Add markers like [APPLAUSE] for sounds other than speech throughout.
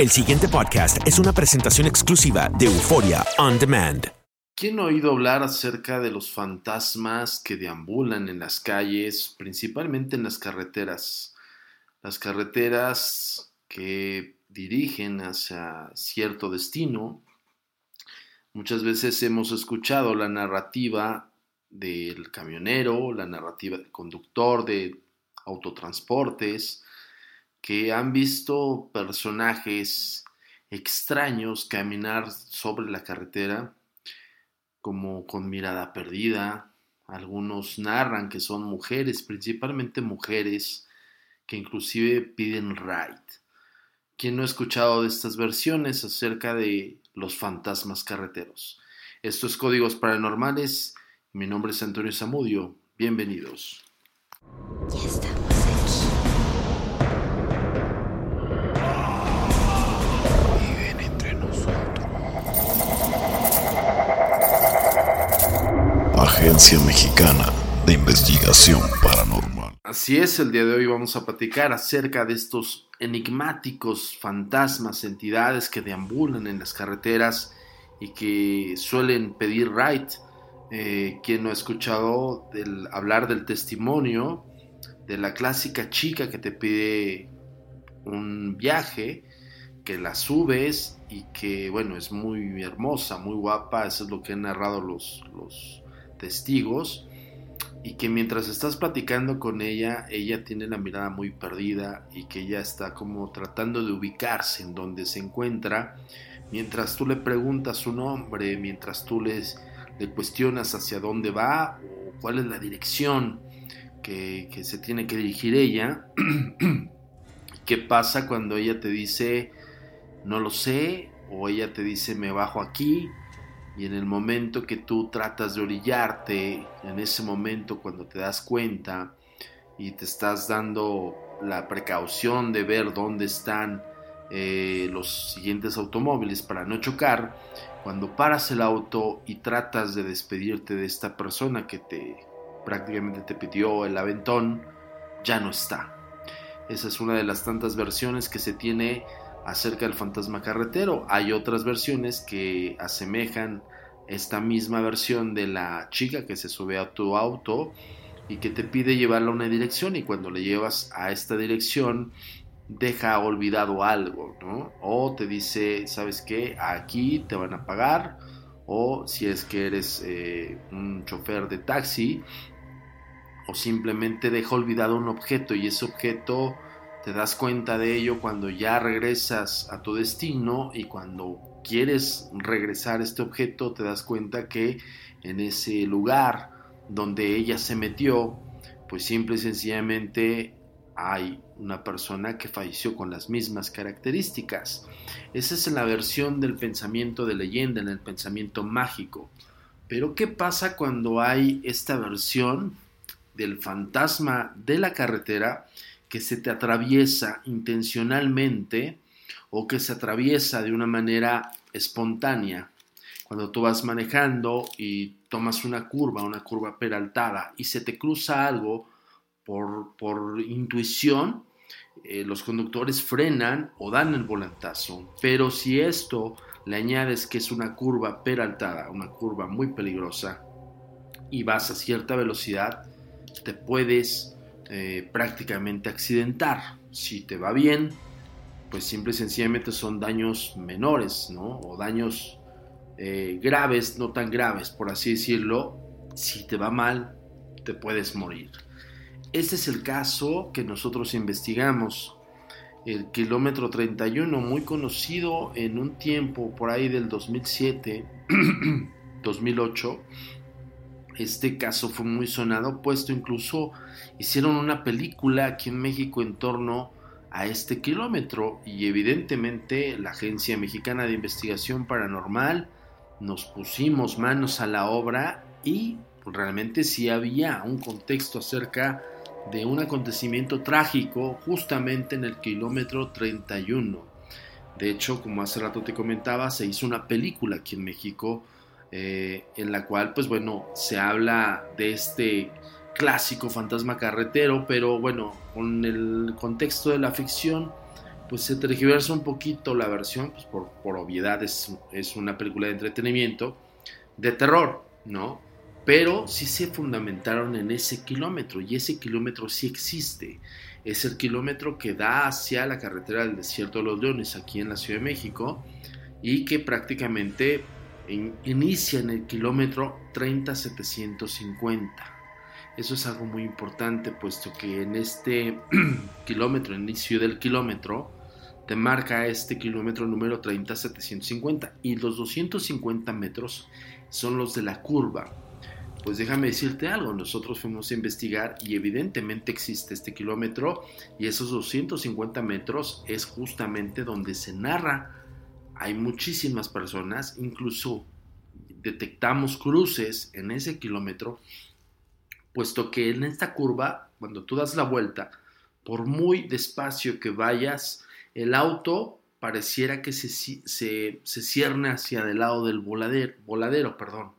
El siguiente podcast es una presentación exclusiva de Euforia On Demand. ¿Quién ha oído hablar acerca de los fantasmas que deambulan en las calles, principalmente en las carreteras? Las carreteras que dirigen hacia cierto destino. Muchas veces hemos escuchado la narrativa del camionero, la narrativa del conductor de autotransportes, que han visto personajes extraños caminar sobre la carretera como con mirada perdida. Algunos narran que son mujeres, principalmente mujeres, que inclusive piden ride. ¿Quién no ha escuchado de estas versiones acerca de los fantasmas carreteros? Esto es Códigos Paranormales. Mi nombre es Antonio Zamudio. Bienvenidos. Ya estamos Agencia Mexicana de Investigación Paranormal. Así es, el día de hoy vamos a platicar acerca de estos enigmáticos fantasmas, entidades que deambulan en las carreteras y que suelen pedir ride. Eh, quien no ha escuchado del, hablar del testimonio de la clásica chica que te pide un viaje, que la subes y que, bueno, es muy hermosa, muy guapa, eso es lo que han narrado los, los testigos, y que mientras estás platicando con ella, ella tiene la mirada muy perdida y que ella está como tratando de ubicarse en donde se encuentra, mientras tú le preguntas su nombre, mientras tú les, le cuestionas hacia dónde va o cuál es la dirección que, que se tiene que dirigir ella. [CLEARS THROAT] ¿Qué pasa cuando ella te dice, no lo sé, o ella te dice, me bajo aquí? Y en el momento que tú tratas de orillarte, en ese momento cuando te das cuenta y te estás dando la precaución de ver dónde están eh, los siguientes automóviles para no chocar, cuando paras el auto y tratas de despedirte de esta persona que te prácticamente te pidió el aventón, ya no está. Esa es una de las tantas versiones que se tiene acerca del fantasma carretero. Hay otras versiones que asemejan esta misma versión de la chica que se sube a tu auto y que te pide llevarla a una dirección y cuando le llevas a esta dirección deja olvidado algo, ¿no? O te dice, ¿sabes qué? Aquí te van a pagar. O si es que eres eh, un chofer de taxi, o simplemente deja olvidado un objeto y ese objeto te das cuenta de ello cuando ya regresas a tu destino y cuando quieres regresar este objeto te das cuenta que en ese lugar donde ella se metió pues simple y sencillamente hay una persona que falleció con las mismas características. Esa es la versión del pensamiento de leyenda, en el pensamiento mágico. Pero ¿qué pasa cuando hay esta versión del fantasma de la carretera que se te atraviesa intencionalmente o que se atraviesa de una manera espontánea. Cuando tú vas manejando y tomas una curva, una curva peraltada, y se te cruza algo por, por intuición, eh, los conductores frenan o dan el volantazo. Pero si esto le añades que es una curva peraltada, una curva muy peligrosa, y vas a cierta velocidad, te puedes eh, prácticamente accidentar. Si te va bien, pues simple y sencillamente son daños menores, ¿no? O daños eh, graves, no tan graves, por así decirlo. Si te va mal, te puedes morir. Este es el caso que nosotros investigamos. El kilómetro 31, muy conocido en un tiempo por ahí del 2007, 2008. [CLEARS THROAT] Este caso fue muy sonado, puesto incluso hicieron una película aquí en México en torno a este kilómetro y evidentemente la Agencia Mexicana de Investigación Paranormal nos pusimos manos a la obra y realmente sí había un contexto acerca de un acontecimiento trágico justamente en el kilómetro 31. De hecho, como hace rato te comentaba, se hizo una película aquí en México eh, en la cual, pues bueno, se habla de este clásico fantasma carretero, pero bueno, con el contexto de la ficción, pues se tergiversa un poquito la versión, pues por, obviedad es, es una película de entretenimiento, de terror, ¿no? Pero sí se fundamentaron en ese kilómetro y ese kilómetro sí existe. Es el kilómetro que da hacia la carretera del desierto de los leones aquí en la Ciudad de México y que prácticamente in- inicia en el kilómetro 30750. Eso es algo muy importante puesto que en este [CLEARS THROAT] kilómetro, inicio del kilómetro, te marca este kilómetro número 30750 y los 250 metros son los de la curva. Pues déjame decirte algo, nosotros fuimos a investigar y evidentemente existe este kilómetro y esos 250 metros es justamente donde se narra. Hay muchísimas personas, incluso detectamos cruces en ese kilómetro, puesto que en esta curva, cuando tú das la vuelta, por muy despacio que vayas, el auto pareciera que se, se, cierne hacia el lado del voladero, voladero perdón.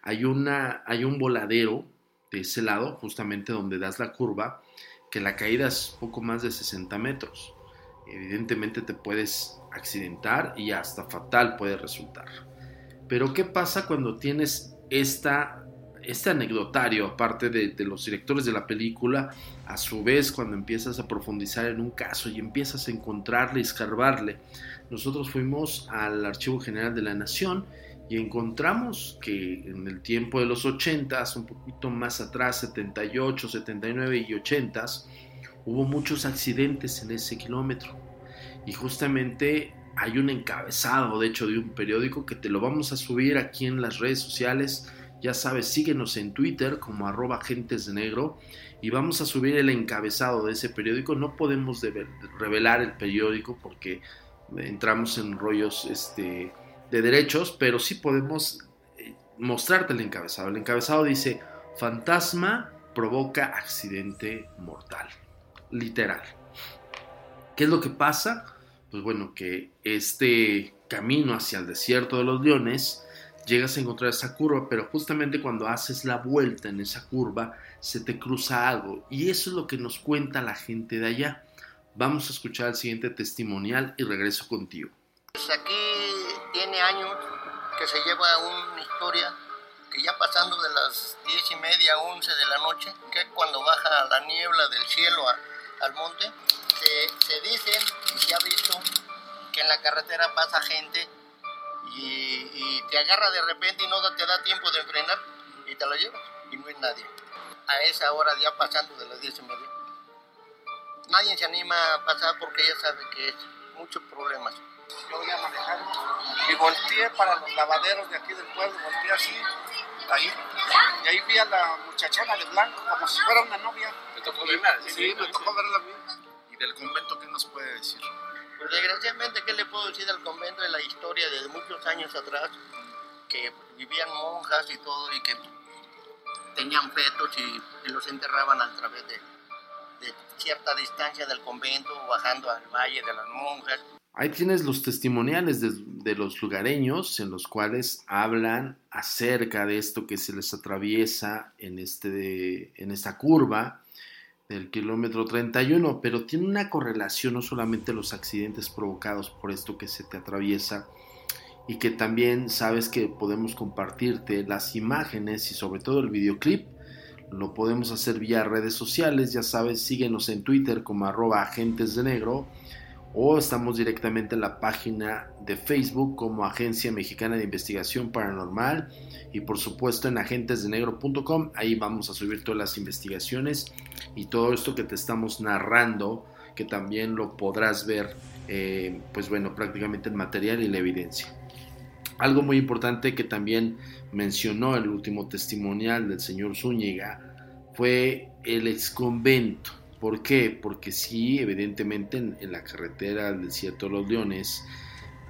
Hay, una, hay un voladero de ese lado, justamente donde das la curva, que la caída es poco más de 60 metros. Evidentemente te puedes accidentar y hasta fatal puede resultar. Pero ¿qué pasa cuando tienes esta, este anecdotario, aparte de, de, los directores de la película, a su vez cuando empiezas a profundizar en un caso y empiezas a encontrarle escarbarle? Nosotros fuimos al Archivo General de la Nación y encontramos que en el tiempo de los 80, un poquito más atrás, 78, 79 y 80, hubo muchos accidentes en ese kilómetro. Y justamente hay un encabezado, de hecho, de un periódico que te lo vamos a subir aquí en las redes sociales. Ya sabes, síguenos en Twitter como arroba agentes de negro y vamos a subir el encabezado de ese periódico. No podemos revelar el periódico porque entramos en rollos este, de derechos, pero sí podemos mostrarte el encabezado. El encabezado dice, fantasma provoca accidente mortal. Literal. ¿Qué es lo que pasa? Pues bueno, que este camino hacia el desierto de los leones, llegas a encontrar esa curva, pero justamente cuando haces la vuelta en esa curva, se te cruza algo. Y eso es lo que nos cuenta la gente de allá. Vamos a escuchar el siguiente testimonial y regreso contigo. Pues aquí tiene años que se lleva una historia que ya pasando de las diez y media, once de la noche, que cuando baja la niebla del cielo a, al monte, se, se, dice y se ha visto que en la carretera pasa gente y, te agarra de repente y no te da tiempo de frenar y te lo llevas y no es nadie. A esa hora ya pasando de las diez y media. Nadie se anima a pasar porque ya sabe que es muchos problemas yo voy a manejar y volteé para los lavaderos de aquí del pueblo, volteé así, ahí, y ahí vi a la muchachona de blanco como si fuera una novia. ¿Me tocó verla? Sí, sí, me tocó verla a mí. ¿Y del convento qué nos puede decir? Pues desgraciadamente, ¿qué le puedo decir del convento? De la historia de muchos años atrás, que vivían monjas y todo, y que tenían fetos y, y los enterraban a través de, de cierta distancia del convento, bajando al valle de las monjas. Ahí tienes los testimoniales de, los lugareños en los cuales hablan acerca de esto que se les atraviesa en, este, en esta curva del kilómetro 31, pero tiene una correlación no solamente los accidentes provocados por esto que se te atraviesa y que también sabes que podemos compartirte las imágenes y sobre todo el videoclip. Lo podemos hacer vía redes sociales, ya sabes, síguenos en Twitter como arroba agentes de negro o estamos directamente en la página de Facebook como Agencia Mexicana de Investigación Paranormal y por supuesto en agentesdenegro.com ahí vamos a subir todas las investigaciones y todo esto que te estamos narrando que también lo podrás ver eh, pues bueno prácticamente el material y la evidencia. Algo muy importante que también mencionó el último testimonial del señor Zúñiga fue el exconvento ¿Por qué? Porque sí, evidentemente en, la carretera del desierto de los leones,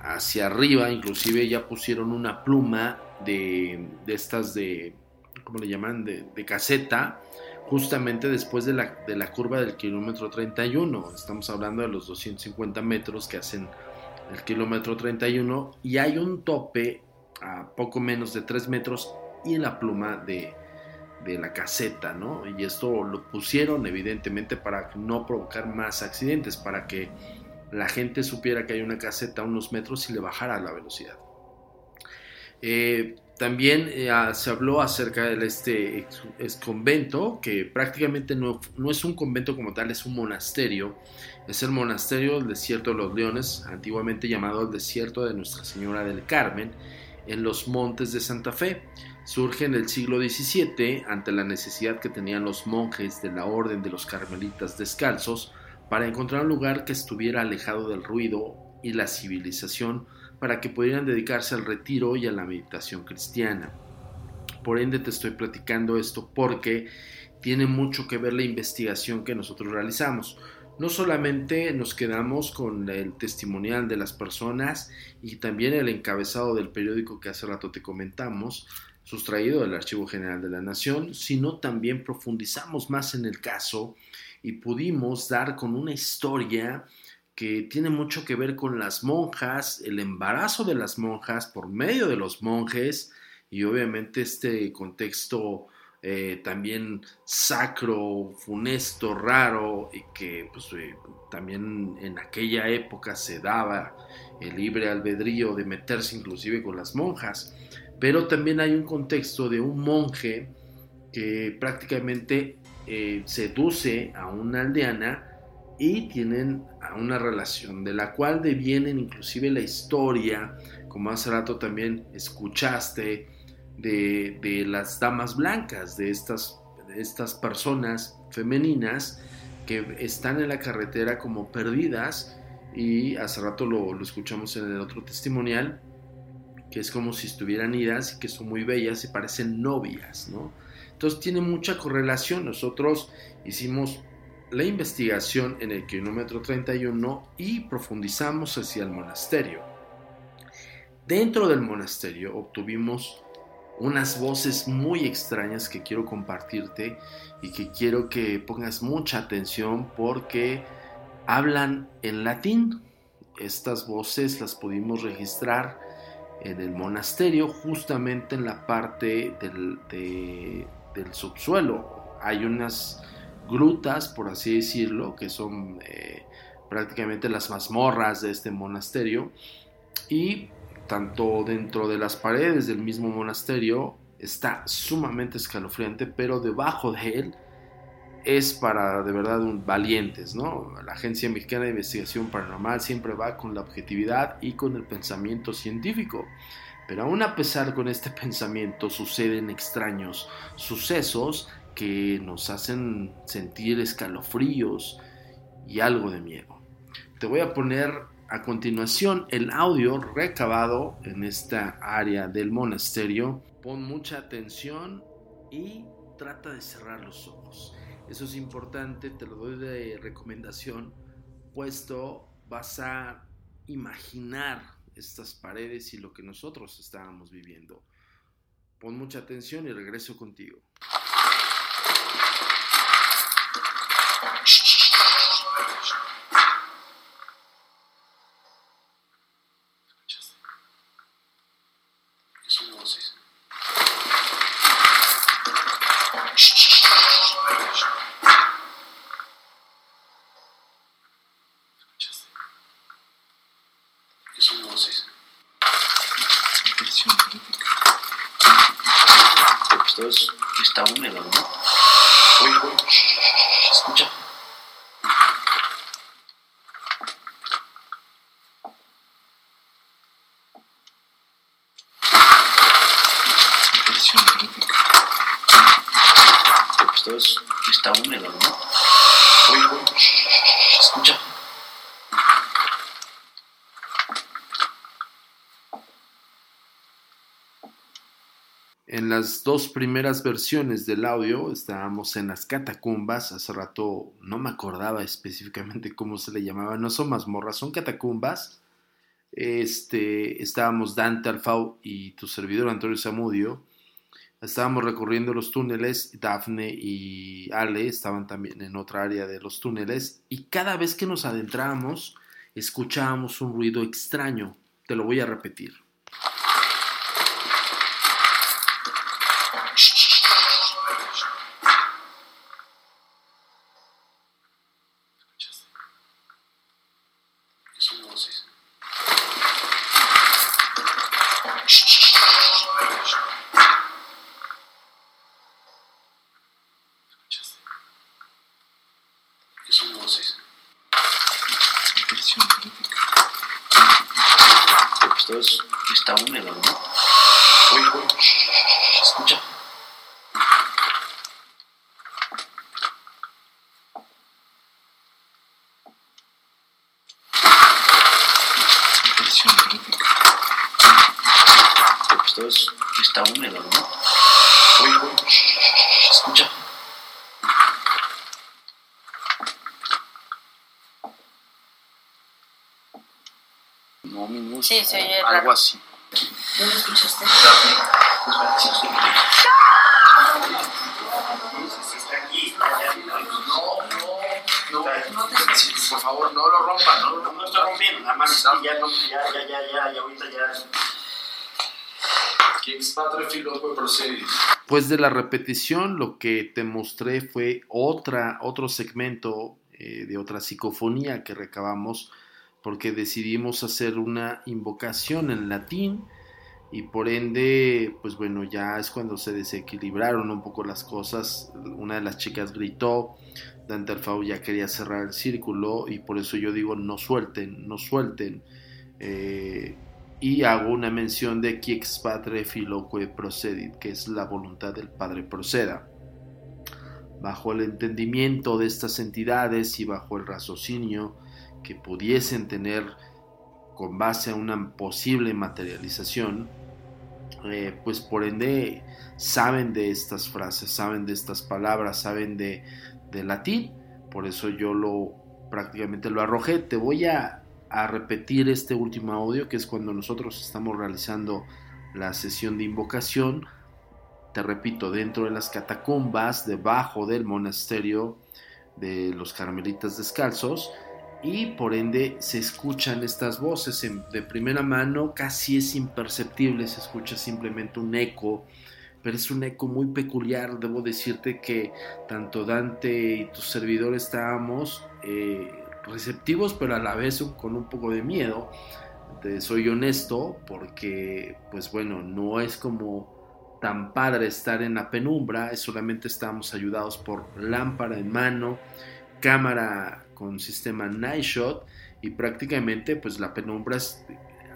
hacia arriba, inclusive ya pusieron una pluma de, de estas de, ¿cómo le llaman? De, de, caseta, justamente después de la, de la curva del kilómetro 31. Estamos hablando de los 250 metros que hacen el kilómetro 31 y hay un tope a poco menos de 3 metros y la pluma de, de la caseta, ¿no? Y esto lo pusieron evidentemente para no provocar más accidentes, para que la gente supiera que hay una caseta a unos metros y le bajara la velocidad. Eh, también eh, se habló acerca de este convento, que prácticamente no, no, es un convento como tal, es un monasterio. Es el monasterio del desierto de los leones, antiguamente llamado el desierto de Nuestra Señora del Carmen, en los montes de Santa Fe. Surge en el siglo XVII ante la necesidad que tenían los monjes de la orden de los carmelitas descalzos para encontrar un lugar que estuviera alejado del ruido y la civilización para que pudieran dedicarse al retiro y a la meditación cristiana. Por ende te estoy platicando esto porque tiene mucho que ver la investigación que nosotros realizamos. No solamente nos quedamos con el testimonial de las personas y también el encabezado del periódico que hace rato te comentamos, sustraído del Archivo General de la Nación, sino también profundizamos más en el caso y pudimos dar con una historia que tiene mucho que ver con las monjas, el embarazo de las monjas por medio de los monjes y obviamente este contexto eh, también sacro, funesto, raro y que pues, eh, también en aquella época se daba el libre albedrío de meterse inclusive con las monjas. Pero también hay un contexto de un monje que prácticamente eh, seduce a una aldeana y tienen una relación de la cual devienen inclusive la historia, como hace rato también escuchaste, de, las damas blancas, de estas, estas personas femeninas que están en la carretera como perdidas y hace rato lo, lo escuchamos en el otro testimonial, que es como si estuvieran idas y que son muy bellas y parecen novias, ¿no? Entonces tiene mucha correlación. Nosotros hicimos la investigación en el kilómetro 31 y profundizamos hacia el monasterio. Dentro del monasterio obtuvimos unas voces muy extrañas que quiero compartirte y que quiero que pongas mucha atención porque hablan en latín. Estas voces las pudimos registrar en el monasterio justamente en la parte del, subsuelo. Hay unas grutas, por así decirlo, que son eh, prácticamente las mazmorras de este monasterio. Y tanto dentro de las paredes del mismo monasterio está sumamente escalofriante, pero debajo de él es para de verdad un, valientes, ¿no? La Agencia Mexicana de Investigación Paranormal siempre va con la objetividad y con el pensamiento científico. Pero aún a pesar con este [LAUGHS] pensamiento suceden extraños sucesos que nos hacen sentir escalofríos y algo de miedo. Te voy a poner a continuación el audio recabado en esta área del monasterio. Pon mucha atención y trata de cerrar los ojos. Eso es importante, te lo doy de recomendación, puesto vas a imaginar estas paredes y lo que nosotros estábamos viviendo. Pon mucha atención y regreso contigo. está húmedo, ¿no? Oye, oye, escucha. Está húmedo, ¿no? Oye, escucha. En las dos primeras versiones del audio estábamos en las catacumbas, hace rato no me acordaba específicamente cómo se le llamaba, no son mazmorras, son catacumbas. Este, estábamos Dante Alfau y tu servidor Antonio Zamudio. Estábamos recorriendo los túneles, Dafne y Ale estaban también en otra área de los túneles y cada vez que nos adentrábamos escuchábamos un ruido extraño. Te lo voy a repetir. Esto es, está húmedo, ¿no? Oye, oye, escucha. Esto es, está húmedo, ¿no? Oye, oye, escucha. No. Sí, se oye Algo así. ¿No lo escuchaste? Por favor, no lo rompan, no lo No, no estoy rompiendo, nada más ya, no, ya, ya, ya, ya, ya, ahorita ya. Pues de la repetición, lo que te mostré fue otra, otro segmento eh, de otra psicofonía que recabamos porque decidimos hacer una invocación en latín y por ende, pues bueno, ya es cuando se desequilibraron un poco las cosas. Una de las chicas gritó, Dante Alfau ya quería cerrar el círculo y por eso yo digo no suelten, no suelten. Eh, y hago una mención de qui ex patre filoque procedit, que es la voluntad del Padre proceda. Bajo el entendimiento de estas entidades y bajo el raciocinio que pudiesen tener con base a una posible materialización, eh, pues por ende saben de estas frases, saben de estas palabras, saben de, de latín, por eso yo lo prácticamente lo arrojé. Te voy a a repetir este último audio, que es cuando nosotros estamos realizando la sesión de invocación. Te repito, dentro de las catacumbas, debajo del monasterio de los carmelitas descalzos, y por ende se escuchan estas voces de primera mano, casi es imperceptible, se escucha simplemente un eco, pero es un eco muy peculiar. Debo decirte que tanto Dante y tu servidor estábamos eh, receptivos, pero a la vez con un poco de miedo. Te soy honesto, porque, pues bueno, no es como tan padre estar en la penumbra, solamente estamos ayudados por lámpara en mano, cámara con sistema Night Shot y prácticamente pues la penumbra es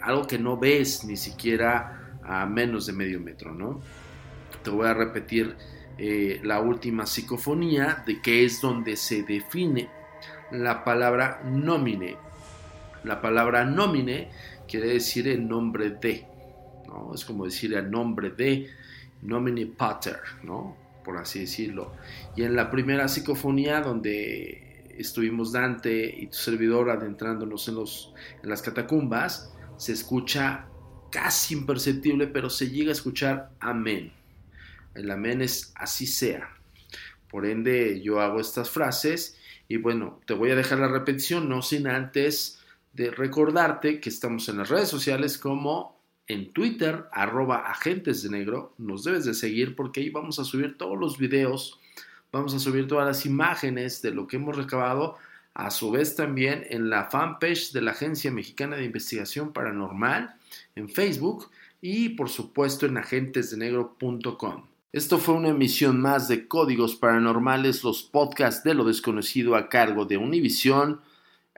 algo que no ves ni siquiera a menos de medio metro, ¿no? Te voy a repetir eh, la última psicofonía de que es donde se define la palabra nomine. La palabra nomine quiere decir el nombre de, ¿no? Es como decir el nombre de nomine pater, ¿no? Por así decirlo. Y en la primera psicofonía donde estuvimos Dante y tu servidor adentrándonos en, los, en las catacumbas, se escucha casi imperceptible, pero se llega a escuchar amén. El amén es así sea. Por ende, yo hago estas frases y bueno, te voy a dejar la repetición, no sin antes de recordarte que estamos en las redes sociales como en Twitter, arroba agentes de negro. Nos debes de seguir porque ahí vamos a subir todos los videos, vamos a subir todas las imágenes de lo que hemos recabado. A su vez también en la fanpage de la Agencia Mexicana de Investigación Paranormal en Facebook y por supuesto en agentesdenegro.com. Esto fue una emisión más de Códigos Paranormales, los podcasts de lo desconocido a cargo de Univisión,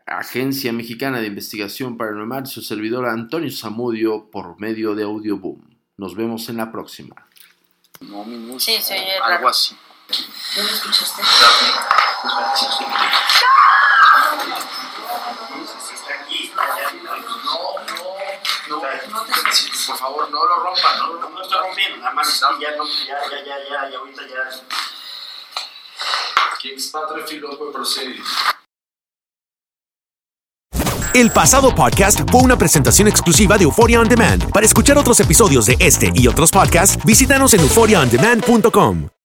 Agencia Mexicana de Investigación Paranormal, y su servidor Antonio Zamudio por medio de Audioboom. Nos vemos en la próxima. No, mi música. Sí, se oye Algo así. ¿No lo escuchaste? Por favor, no lo rompan, no No, no estoy rompiendo, nada más ya, no, ya, ya, ya, ya, ya, ahorita ya. El pasado podcast fue una presentación exclusiva de Euphoria On Demand. Para escuchar otros episodios de este y otros podcasts, visítanos en euphoriaondemand.com.